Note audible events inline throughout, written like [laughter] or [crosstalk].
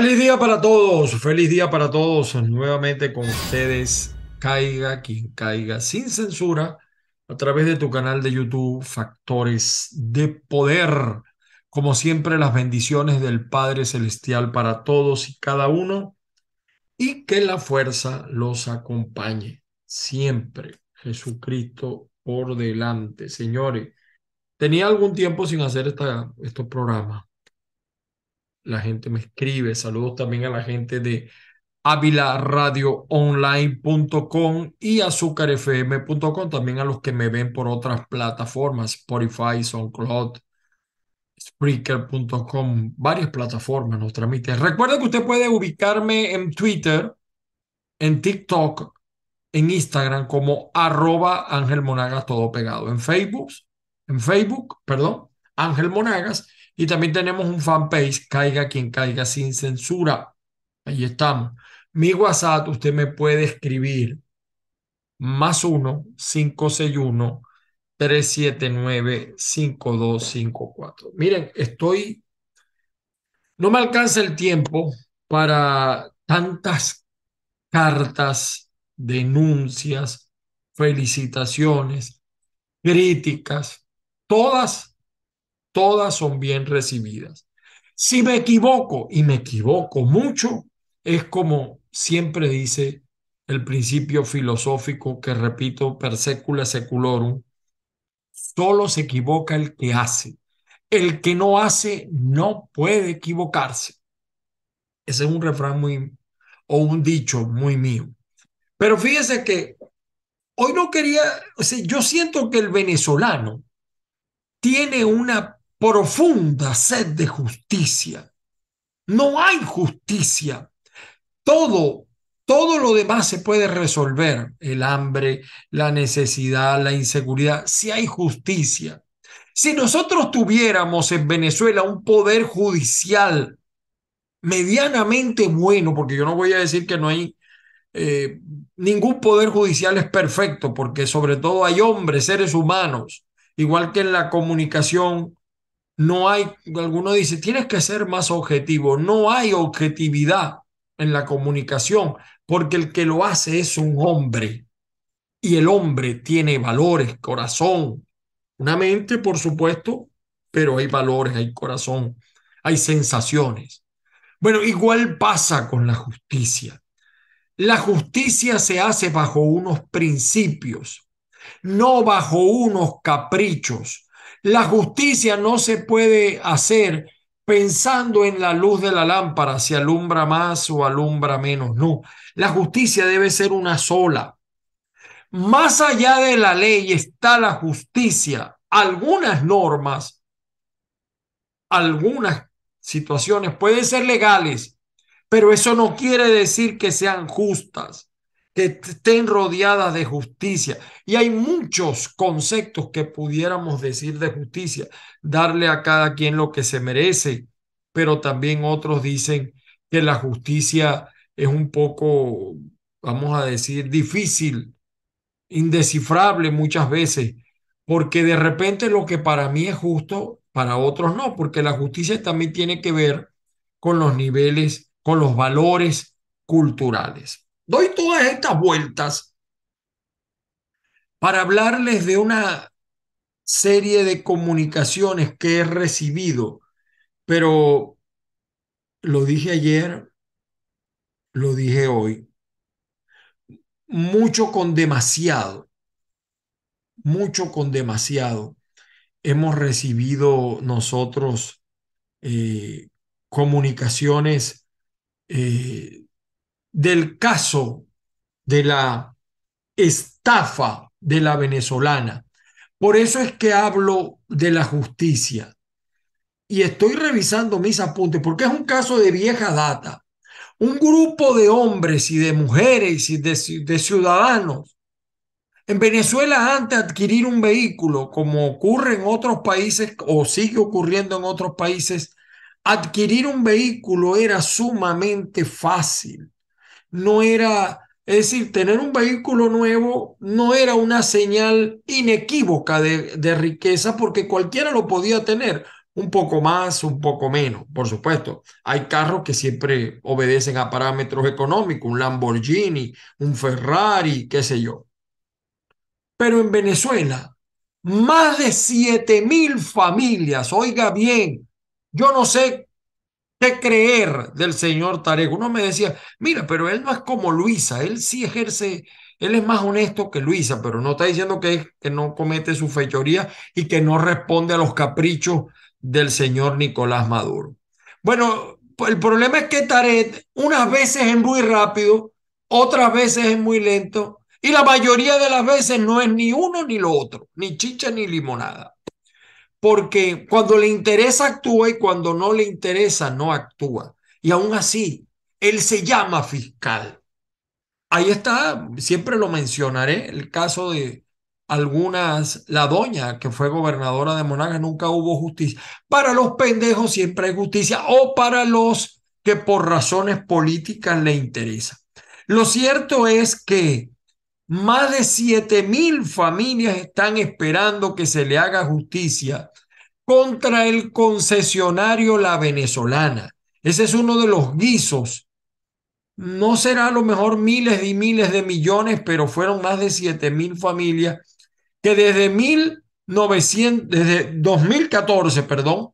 Feliz día para todos, feliz día para todos. Nuevamente con ustedes, caiga quien caiga, sin censura, a través de tu canal de YouTube, Factores de Poder. Como siempre, las bendiciones del Padre Celestial para todos y cada uno, y que la fuerza los acompañe siempre. Jesucristo por delante. Señores, tenía algún tiempo sin hacer esta, estos programas la gente me escribe. Saludos también a la gente de avilaradioonline.com y azúcarfm.com, también a los que me ven por otras plataformas, Spotify, SoundCloud, Spreaker.com, varias plataformas nos transmiten. Recuerda que usted puede ubicarme en Twitter, en TikTok, en Instagram como arroba Ángel Monagas todo pegado. En Facebook, en Facebook, perdón, Ángel Monagas y también tenemos un fanpage, Caiga quien caiga sin censura. Ahí estamos. Mi WhatsApp, usted me puede escribir más 1 561 379 5254. Miren, estoy, no me alcanza el tiempo para tantas cartas, denuncias, felicitaciones, críticas, todas todas son bien recibidas. Si me equivoco, y me equivoco mucho, es como siempre dice el principio filosófico que repito per secula seculorum, solo se equivoca el que hace. El que no hace no puede equivocarse. Ese es un refrán muy, o un dicho muy mío. Pero fíjese que hoy no quería, yo siento que el venezolano tiene una profunda sed de justicia. No hay justicia. Todo, todo lo demás se puede resolver. El hambre, la necesidad, la inseguridad, si hay justicia. Si nosotros tuviéramos en Venezuela un poder judicial medianamente bueno, porque yo no voy a decir que no hay eh, ningún poder judicial es perfecto, porque sobre todo hay hombres, seres humanos, igual que en la comunicación no hay, alguno dice, tienes que ser más objetivo. No hay objetividad en la comunicación, porque el que lo hace es un hombre. Y el hombre tiene valores, corazón, una mente, por supuesto, pero hay valores, hay corazón, hay sensaciones. Bueno, igual pasa con la justicia. La justicia se hace bajo unos principios, no bajo unos caprichos la justicia no se puede hacer pensando en la luz de la lámpara, si alumbra más o alumbra menos. No, la justicia debe ser una sola. Más allá de la ley está la justicia. Algunas normas, algunas situaciones pueden ser legales, pero eso no quiere decir que sean justas estén rodeadas de justicia. Y hay muchos conceptos que pudiéramos decir de justicia, darle a cada quien lo que se merece, pero también otros dicen que la justicia es un poco, vamos a decir, difícil, indescifrable muchas veces, porque de repente lo que para mí es justo, para otros no, porque la justicia también tiene que ver con los niveles, con los valores culturales. Doy todas estas vueltas para hablarles de una serie de comunicaciones que he recibido, pero lo dije ayer, lo dije hoy, mucho con demasiado, mucho con demasiado. Hemos recibido nosotros eh, comunicaciones eh, del caso de la estafa de la venezolana. Por eso es que hablo de la justicia. Y estoy revisando mis apuntes porque es un caso de vieja data. Un grupo de hombres y de mujeres y de, ciudadanos en Venezuela, antes de adquirir un vehículo, como ocurre en otros países o sigue ocurriendo en otros países, adquirir un vehículo era sumamente fácil no era, es decir, tener un vehículo nuevo no era una señal inequívoca de, de riqueza porque cualquiera lo podía tener. un poco más, un poco menos. Por supuesto, hay carros que siempre obedecen a parámetros económicos, un Lamborghini, un Ferrari, qué sé yo. Pero en Venezuela, más de 7 mil familias, oiga bien, yo no sé qué creer del señor Tarek. Uno me decía, mira, pero él no es como Luisa, él sí ejerce, él es más honesto que Luisa, pero no está diciendo que, que no comete su fechoría y que no responde a los caprichos del señor Nicolás Maduro. Bueno, el problema es que Tarek unas veces es muy rápido, otras veces es muy lento y la mayoría de las veces no es ni uno ni lo otro, ni chicha ni limonada. Porque cuando le interesa actúa y cuando no le interesa no actúa. Y aún así, él se llama fiscal. Ahí está, siempre lo mencionaré, el caso de algunas, la doña que fue gobernadora de Monagas, nunca hubo justicia. Para los pendejos siempre hay justicia o para los que por razones políticas le interesa. Lo cierto es que más de 7 mil familias están esperando que se le haga justicia contra el concesionario La Venezolana. Ese es uno de los guisos no será a lo mejor miles y miles de millones, pero fueron más de 7 mil familias que desde 1900, desde 2014, perdón,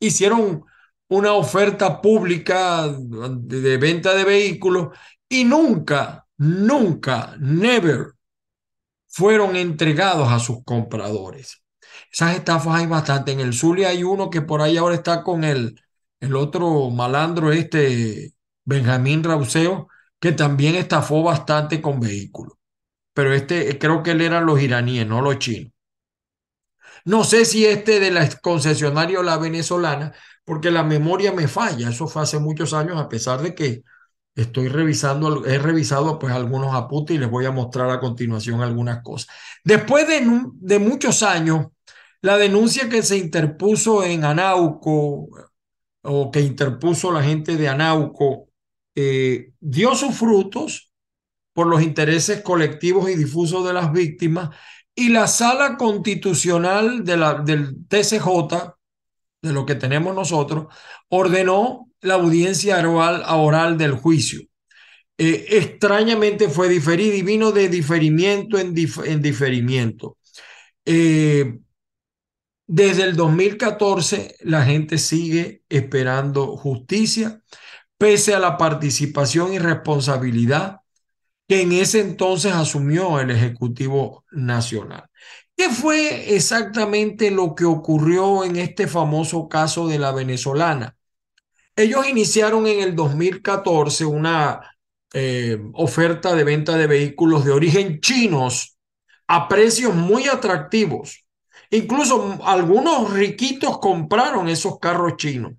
hicieron una oferta pública de venta de vehículos y nunca, nunca, never fueron entregados a sus compradores. Esas estafas hay bastante. En el Zulia hay uno que por ahí ahora está con el, el otro malandro, este Benjamín Rauseo, que también estafó bastante con vehículos pero este creo que él eran los iraníes, no los chinos. No sé si este de la concesionaria o la venezolana, porque la memoria me falla. Eso fue hace muchos años, a pesar de que estoy revisando, he revisado pues algunos apuntes y les voy a mostrar a continuación algunas cosas. Después de, muchos años, la denuncia que se interpuso en Anauco o que interpuso la gente de Anauco eh, dio sus frutos por los intereses colectivos y difusos de las víctimas, y la sala constitucional del TCJ, de lo que tenemos nosotros, ordenó la audiencia oral, oral del juicio. Eh, extrañamente fue diferido y vino de diferimiento en, en diferimiento. Eh, desde el 2014 la gente sigue esperando justicia, pese a la participación y responsabilidad que en ese entonces asumió el Ejecutivo Nacional. ¿Qué fue exactamente lo que ocurrió en este famoso caso de la venezolana? Ellos iniciaron en el 2014 una eh, oferta de venta de vehículos de origen chinos a precios muy atractivos. Incluso algunos riquitos compraron esos carros chinos,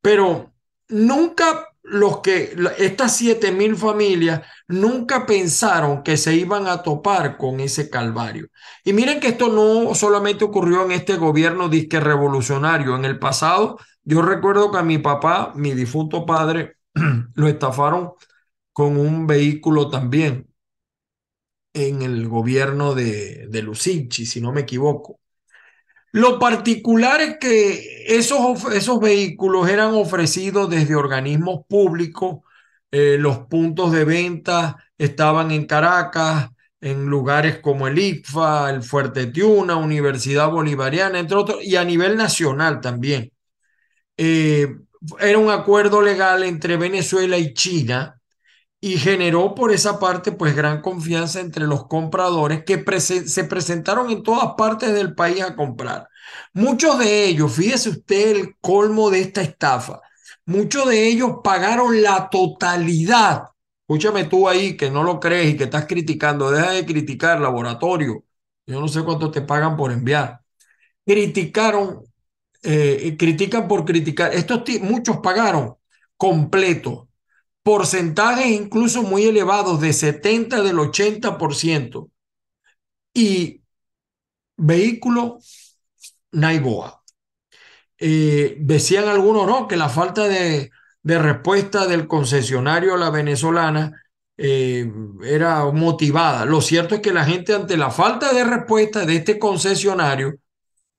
pero nunca los que, estas siete mil familias nunca pensaron que se iban a topar con ese calvario. Y miren que esto no solamente ocurrió en este gobierno disque revolucionario. En el pasado, yo recuerdo que a mi papá, mi difunto padre, [clears throat] lo estafaron con un vehículo también en el gobierno de, de Lucinchi, si no me equivoco. Lo particular es que esos, esos vehículos eran ofrecidos desde organismos públicos, eh, los puntos de venta estaban en Caracas, en lugares como el ICFA, el Fuerte Tiuna, Universidad Bolivariana, entre otros, y a nivel nacional también. Eh, era un acuerdo legal entre Venezuela y China y generó por esa parte pues gran confianza entre los compradores que se presentaron en todas partes del país a comprar. Muchos de ellos, fíjese usted el colmo de esta estafa, muchos de ellos pagaron la totalidad. Escúchame tú ahí que no lo crees y que estás criticando, deja de criticar laboratorio. Yo no sé cuánto te pagan por enviar. Criticaron, eh, critican por criticar. Estos muchos pagaron completo porcentajes incluso muy elevados de 70 del 80% y vehículo Naiboa. Eh, decían algunos, no, que la falta de, respuesta del concesionario a la venezolana eh, era motivada. Lo cierto es que la gente ante la falta de respuesta de este concesionario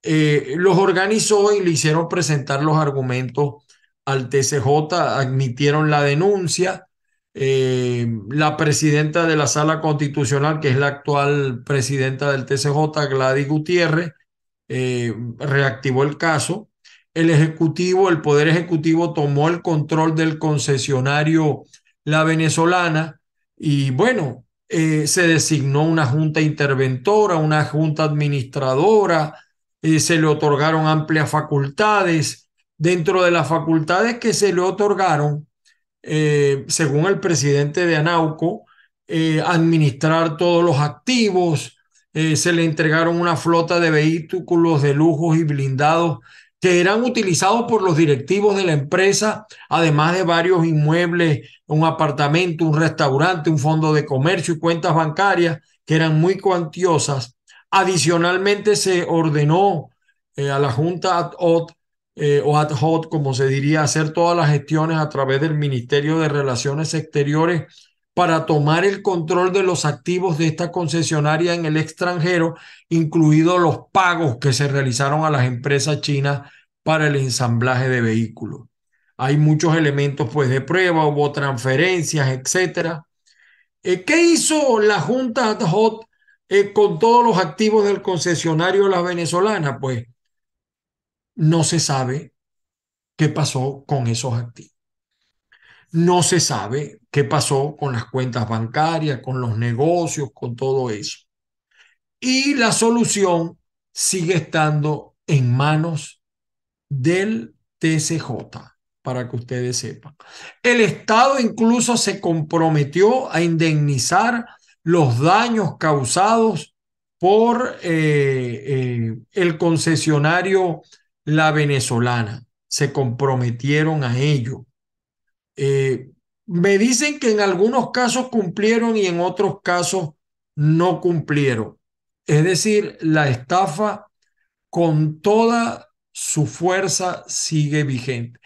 eh, los organizó y le hicieron presentar los argumentos al TCJ, admitieron la denuncia. Eh, la presidenta de la sala constitucional, que es la actual presidenta del TCJ, Gladys Gutiérrez, eh, reactivó el caso. El Ejecutivo, el Poder Ejecutivo tomó el control del concesionario La Venezolana y bueno, eh, se designó una junta interventora, una junta administradora, se le otorgaron amplias facultades. Dentro de las facultades que se le otorgaron, eh, según el presidente de Anauco, administrar todos los activos, se le entregaron una flota de vehículos de lujos y blindados que eran utilizados por los directivos de la empresa, además de varios inmuebles, un apartamento, un restaurante, un fondo de comercio y cuentas bancarias que eran muy cuantiosas. Adicionalmente se ordenó eh, a la Junta ad eh, o ad hoc, como se diría, hacer todas las gestiones a través del Ministerio de Relaciones Exteriores para tomar el control de los activos de esta concesionaria en el extranjero, incluidos los pagos que se realizaron a las empresas chinas para el ensamblaje de vehículos. Hay muchos elementos pues de prueba, hubo transferencias, etcétera. Eh, ¿Qué hizo la Junta ad hoc eh, con todos los activos del concesionario La Venezolana? Pues no se sabe qué pasó con esos activos. No se sabe qué pasó con las cuentas bancarias, con los negocios, con todo eso. Y la solución sigue estando en manos del TCJ, para que ustedes sepan. El Estado incluso se comprometió a indemnizar los daños causados por eh, eh, el concesionario La Venezolana. Se comprometieron a ello. Eh, me dicen que en algunos casos cumplieron y en otros casos no cumplieron. Es decir, la estafa con toda su fuerza sigue vigente.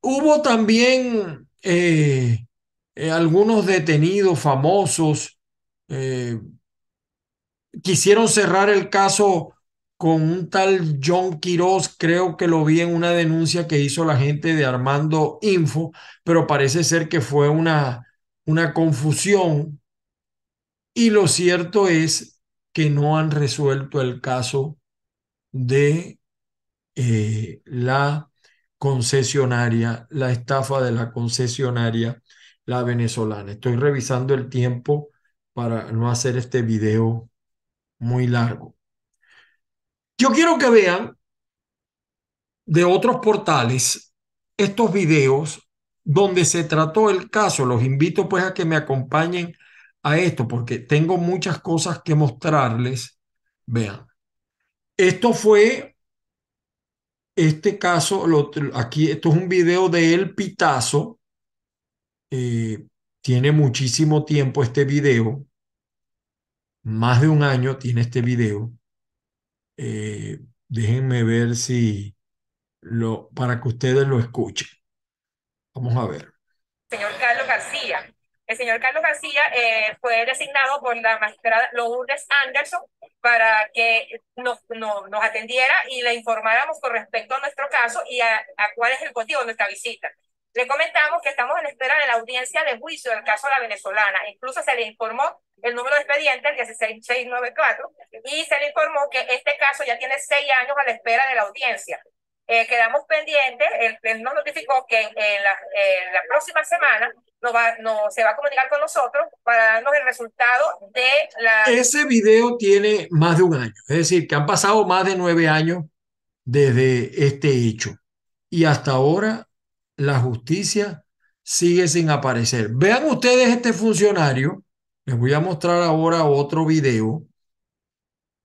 Hubo también eh, eh, algunos detenidos famosos. quisieron cerrar el caso con un tal John Quiroz, creo que lo vi en una denuncia que hizo la gente de Armando Info, pero parece ser que fue una, una confusión. Y lo cierto es que no han resuelto el caso de eh, la concesionaria, la estafa de la concesionaria, la venezolana. Estoy revisando el tiempo para no hacer este video muy largo. Yo quiero que vean de otros portales estos videos donde se trató el caso. Los invito pues a que me acompañen a esto porque tengo muchas cosas que mostrarles. Vean, esto fue este caso, aquí esto es un video de El Pitazo. Eh, tiene muchísimo tiempo este video. Más de un año tiene este video. Eh, déjenme ver si lo, para que ustedes lo escuchen. Vamos a ver. Señor Carlos García. El señor Carlos García eh, fue designado por la magistrada Lourdes Anderson para que nos, nos, atendiera y le informáramos con respecto a nuestro caso y a, a cuál es el motivo de nuestra visita. Le comentamos que estamos en espera de la audiencia de juicio del caso de la venezolana. Incluso se le informó el número de expediente, el 16694, y se le informó que este caso ya tiene seis años a la espera de la audiencia. Eh, quedamos pendientes, él, nos notificó que en la, la próxima semana nos va, no, se va a comunicar con nosotros para darnos el resultado de la... Ese video tiene más de un año, es decir, que han pasado más de nueve años desde este hecho. Y hasta ahora la justicia sigue sin aparecer. Vean ustedes este funcionario. Les voy a mostrar ahora otro video.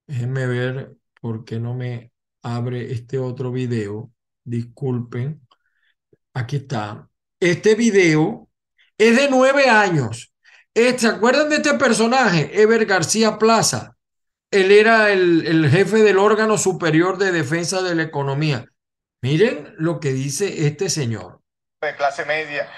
Déjenme ver por qué no me abre este otro video. Disculpen. Aquí está. Este video es de nueve años. ¿Se acuerdan de este personaje? Ever García Plaza. Él era el, el jefe del órgano superior de defensa de la economía. Miren lo que dice este señor. De clase media,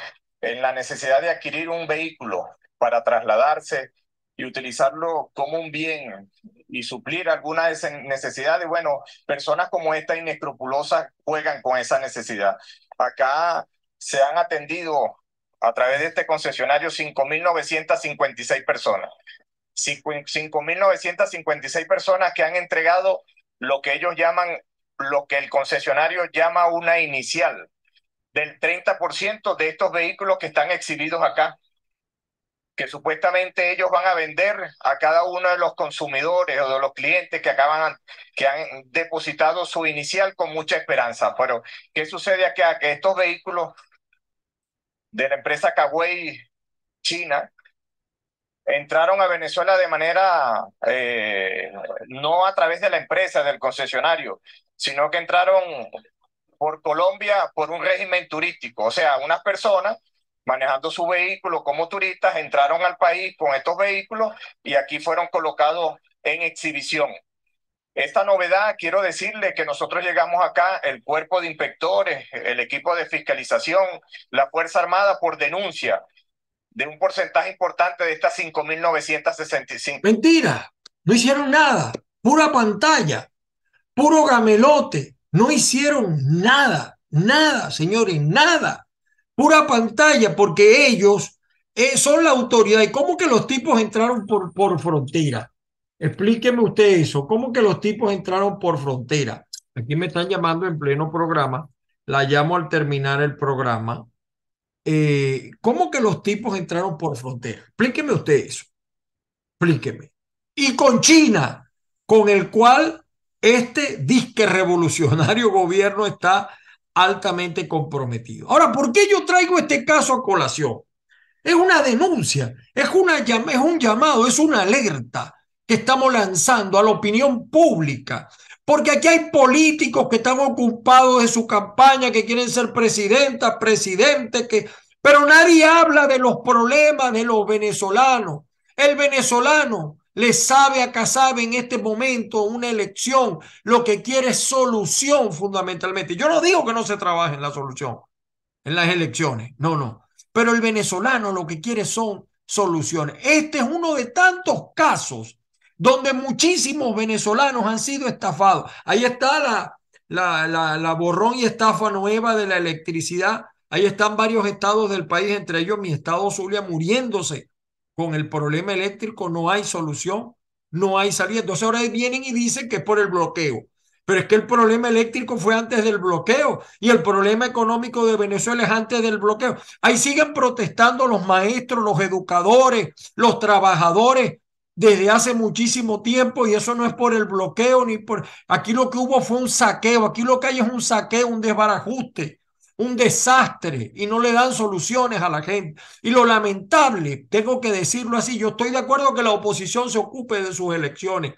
en la necesidad de adquirir un vehículo para trasladarse y utilizarlo como un bien y suplir alguna de esas necesidades. Bueno, personas como esta inescrupulosas juegan con esa necesidad. Acá se han atendido a través de este concesionario 5.956 personas. 5.956 personas que han entregado lo que ellos llaman, lo que el concesionario llama una inicial del 30% de estos vehículos que están exhibidos acá que supuestamente ellos van a vender a cada uno de los consumidores o de los clientes que acaban, que han depositado su inicial con mucha esperanza. Pero, ¿qué sucede acá? Que estos vehículos de la empresa Kawei China entraron a Venezuela de manera, eh, no a través de la empresa, del concesionario, sino que entraron por Colombia por un régimen turístico. O sea, unas personas manejando su vehículo como turistas, entraron al país con estos vehículos y aquí fueron colocados en exhibición. Esta novedad, quiero decirle que nosotros llegamos acá, el cuerpo de inspectores, el equipo de fiscalización, la Fuerza Armada por denuncia de un porcentaje importante de estas 5.965. Mentira, no hicieron nada, pura pantalla, puro gamelote, no hicieron nada, nada, señores, nada pura pantalla, porque ellos eh, son la autoridad. ¿Y cómo que los tipos entraron por, por frontera? Explíqueme usted eso. ¿Cómo que los tipos entraron por frontera? Aquí me están llamando en pleno programa. La llamo al terminar el programa. Eh, ¿Cómo que los tipos entraron por frontera? Explíqueme usted eso. Explíqueme. Y con China, con el cual este disque revolucionario [laughs] gobierno está altamente comprometido. Ahora, ¿por qué yo traigo este caso a colación? Es una denuncia, es, una, es un llamado, es una alerta que estamos lanzando a la opinión pública. Porque aquí hay políticos que están ocupados de su campaña, que quieren ser presidenta, presidente, que... pero nadie habla de los problemas de los venezolanos. El venezolano le sabe a sabe en este momento una elección, lo que quiere es solución fundamentalmente. Yo no digo que no se trabaje en la solución, en las elecciones, no, no. Pero el venezolano lo que quiere son soluciones. Este es uno de tantos casos donde muchísimos venezolanos han sido estafados. Ahí está la, la, la, la borrón y estafa nueva de la electricidad. Ahí están varios estados del país, entre ellos mi estado Zulia, muriéndose con el problema eléctrico no hay solución, no hay salida. Entonces ahora vienen y dicen que es por el bloqueo. Pero es que el problema eléctrico fue antes del bloqueo y el problema económico de Venezuela es antes del bloqueo. Ahí siguen protestando los maestros, los educadores, los trabajadores desde hace muchísimo tiempo y eso no es por el bloqueo ni por... Aquí lo que hubo fue un saqueo, aquí lo que hay es un saqueo, un desbarajuste un desastre y no le dan soluciones a la gente. Y lo lamentable, tengo que decirlo así, yo estoy de acuerdo que la oposición se ocupe de sus elecciones,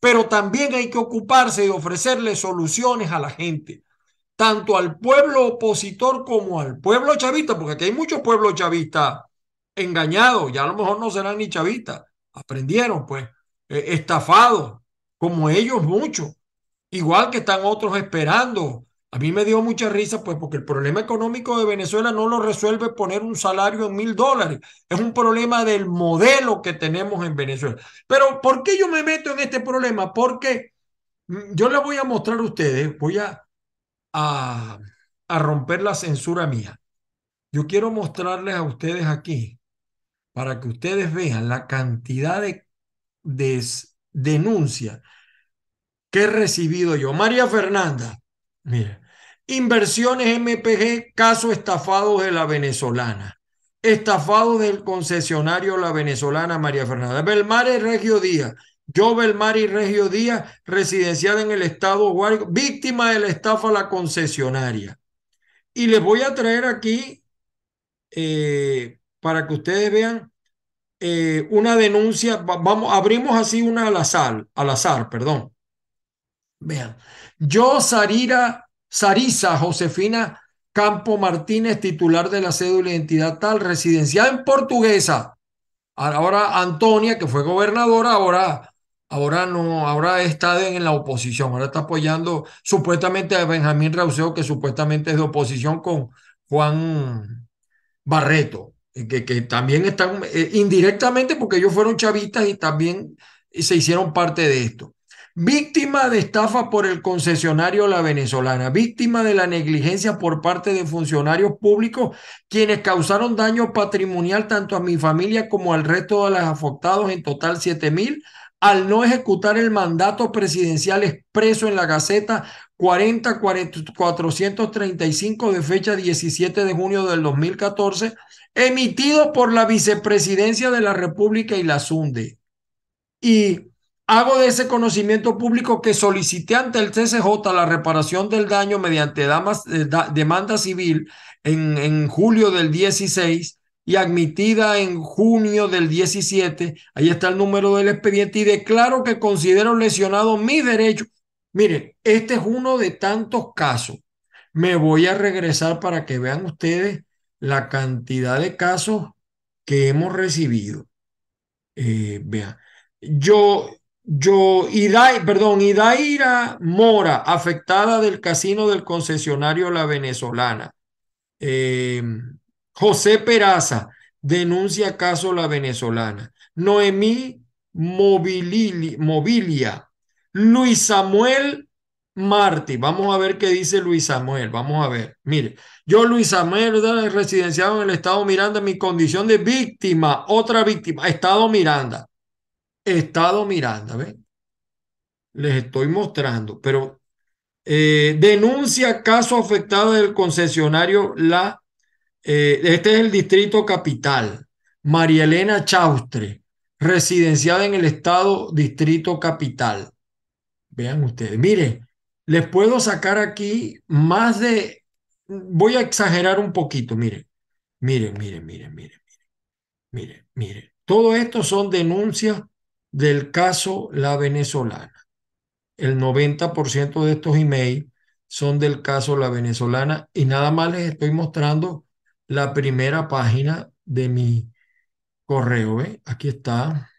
pero también hay que ocuparse de ofrecerle soluciones a la gente, tanto al pueblo opositor como al pueblo chavista, porque aquí hay muchos pueblos chavistas engañados, ya a lo mejor no serán ni chavistas, aprendieron pues, eh, estafados, como ellos muchos, igual que están otros esperando a mí me dio mucha risa, pues, porque el problema económico de Venezuela no lo resuelve poner un salario en mil dólares. Es un problema del modelo que tenemos en Venezuela. Pero, ¿por qué yo me meto en este problema? Porque mm, yo les voy a mostrar a ustedes, voy a, a, romper la censura mía. Yo quiero mostrarles a ustedes aquí, para que ustedes vean la cantidad de, de denuncias que he recibido yo. María Fernanda. Mira, inversiones MPG, caso estafado de la venezolana. Estafado del concesionario La Venezolana María Fernanda. Belmar y Regio Díaz. Yo, Belmar y Regio Díaz, residenciada en el estado Guárico, víctima de la estafa a la concesionaria. Y les voy a traer aquí, eh, para que ustedes vean, eh, una denuncia. Vamos, abrimos así una al azar, al azar, perdón. Vean, yo, Sarira, Sarisa Josefina Campo Martínez, titular de la cédula de identidad tal, residencial en Portuguesa. Ahora Antonia, que fue gobernadora, ahora, ahora no, ahora está en la oposición, ahora está apoyando supuestamente a Benjamín Rauseo, que supuestamente es de oposición con Juan Barreto. que, que también están eh, indirectamente porque ellos fueron chavistas y también se hicieron parte de esto. Víctima de estafa por el concesionario La Venezolana, víctima de la negligencia por parte de funcionarios públicos quienes causaron daño patrimonial tanto a mi familia como al resto de los afectados, en total 7 mil, al no ejecutar el mandato presidencial expreso en la Gaceta 40, 435 de fecha 17 de junio del 2014, emitido por la Vicepresidencia de la República y la SUNDE. Y hago de ese conocimiento público que solicité ante el CCJ la reparación del daño mediante eh, demanda civil en, en julio del 16 y admitida en junio del 17. Ahí está el número del expediente y declaro que considero lesionado mi derecho. Miren, este es uno de tantos casos. Me voy a regresar para que vean ustedes la cantidad de casos que hemos recibido. Eh, vean, yo, yo, Iday, perdón, Idaira Mora, afectada del casino del concesionario La Venezolana. Eh, José Peraza, denuncia caso La Venezolana. Noemí Mobilia. Luis Samuel Martí. Vamos a ver qué dice Luis Samuel. Vamos a ver. Mire, yo, Luis Samuel, residenciado en el Estado Miranda, mi condición de víctima, otra víctima, Estado Miranda. Estado Miranda, ¿ven? Les estoy mostrando, pero eh, denuncia caso afectado del concesionario La. Eh, este es el distrito capital. María Elena Chaustre, residenciada en el estado distrito capital. Vean ustedes, mire, les puedo sacar aquí más de, voy a exagerar un poquito, mire, miren, miren, miren, miren, miren, miren. Todo esto son denuncias del caso La Venezolana. El 90% de estos emails son del caso La Venezolana y nada más les estoy mostrando la primera página de mi correo. Aquí está.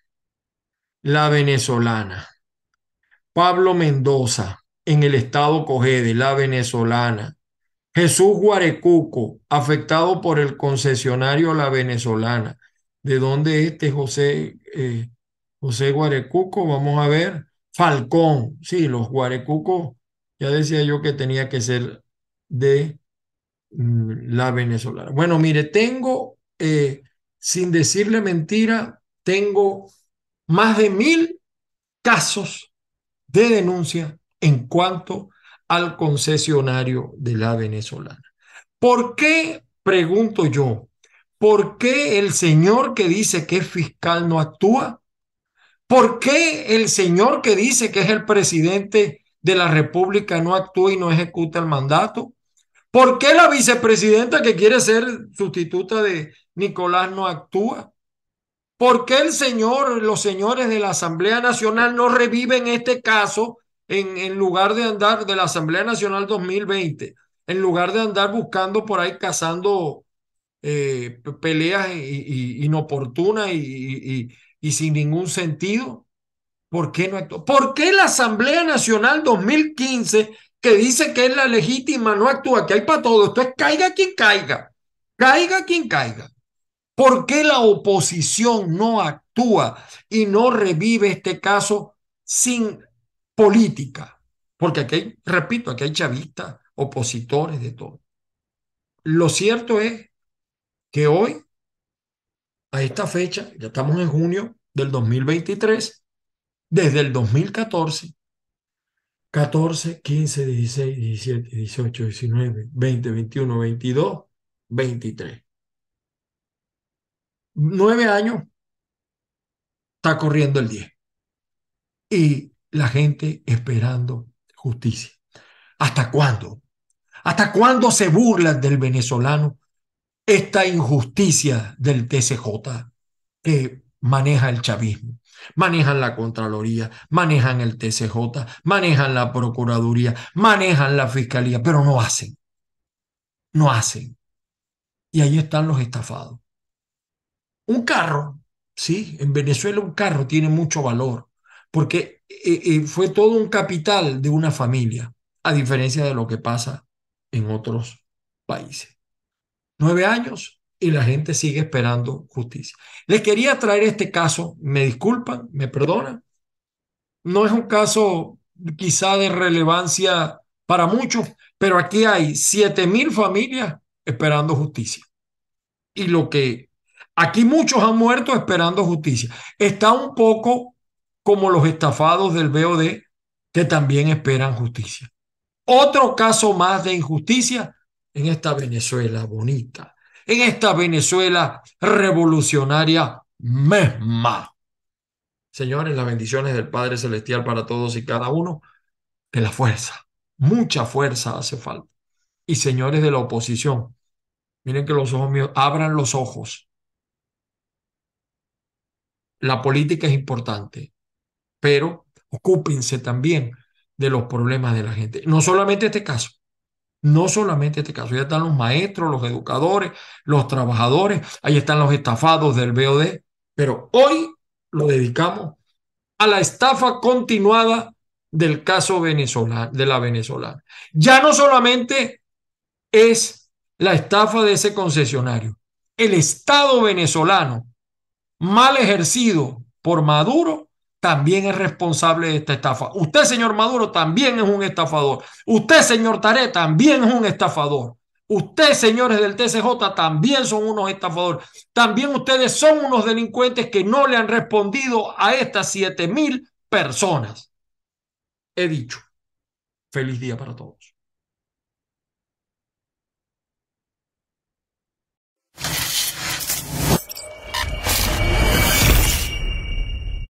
La Venezolana. Pablo Mendoza, en el estado Cogede, La Venezolana. Jesús Guarecuco, afectado por el concesionario La Venezolana. ¿De dónde es este José? Eh, José Guarecuco, vamos a ver. Falcón, sí, los Guarecucos, ya decía yo que tenía que ser de mm, la venezolana. Bueno, mire, tengo, eh, sin decirle mentira, tengo más de mil casos de denuncia en cuanto al concesionario de la venezolana. ¿Por qué, pregunto yo, por qué el señor que dice que es fiscal no actúa? ¿Por qué el señor que dice que es el presidente de la República no actúa y no ejecuta el mandato? ¿Por qué la vicepresidenta que quiere ser sustituta de Nicolás no actúa? ¿Por qué el señor, los señores de la Asamblea Nacional no reviven este caso en, lugar de andar de la Asamblea Nacional 2020? En lugar de andar buscando por ahí cazando eh, peleas inoportunas y sin ningún sentido. ¿Por qué no actuó? ¿Por qué la Asamblea Nacional 2015, que dice que es la legítima, no actúa? Que hay para todo. Esto es caiga quien caiga. Caiga quien caiga. ¿Por qué la oposición no actúa y no revive este caso sin política? Porque aquí repito, aquí hay chavistas, opositores de todo. Lo cierto es que hoy a esta fecha, ya estamos en junio del 2023, desde el 2014, 14, 15, 16, 17, 18, 19, 20, 21, 22, 23. Nueve años, está corriendo el 10. Y la gente esperando justicia. ¿Hasta cuándo? ¿Hasta cuándo se burlan del venezolano esta injusticia del TCJ que maneja el chavismo. Manejan la Contraloría, manejan el TCJ, manejan la Procuraduría, manejan la Fiscalía, pero no hacen. No hacen. Y ahí están los estafados. Un carro, sí, en Venezuela un carro tiene mucho valor, porque eh, eh, fue todo un capital de una familia, a diferencia de lo que pasa en otros países nueve años, y la gente sigue esperando justicia. Les quería traer este caso, me disculpan, me perdonan. No es un caso quizá de relevancia para muchos, pero aquí hay siete mil familias esperando justicia. Y lo que aquí muchos han muerto esperando justicia. Está un poco como los estafados del BOD que también esperan justicia. Otro caso más de injusticia en esta Venezuela bonita, en esta Venezuela revolucionaria misma. Señores, las bendiciones del Padre Celestial para todos y cada uno, que la fuerza, mucha fuerza hace falta. Y señores de la oposición, miren que los ojos míos, abran los ojos. La política es importante, pero ocúpense también de los problemas de la gente. No solamente este caso, no solamente este caso, ya están los maestros, los educadores, los trabajadores, ahí están los estafados del BOD, pero hoy lo dedicamos a la estafa continuada del caso venezolano, de la venezolana. Ya no solamente es la estafa de ese concesionario, el Estado venezolano mal ejercido por Maduro también es responsable de esta estafa. Usted, señor Maduro, también es un estafador. Usted, señor Taré, también es un estafador. Usted, señores del TCJ, también son unos estafadores. También ustedes son unos delincuentes que no le han respondido a estas siete mil personas. He dicho. Feliz día para todos.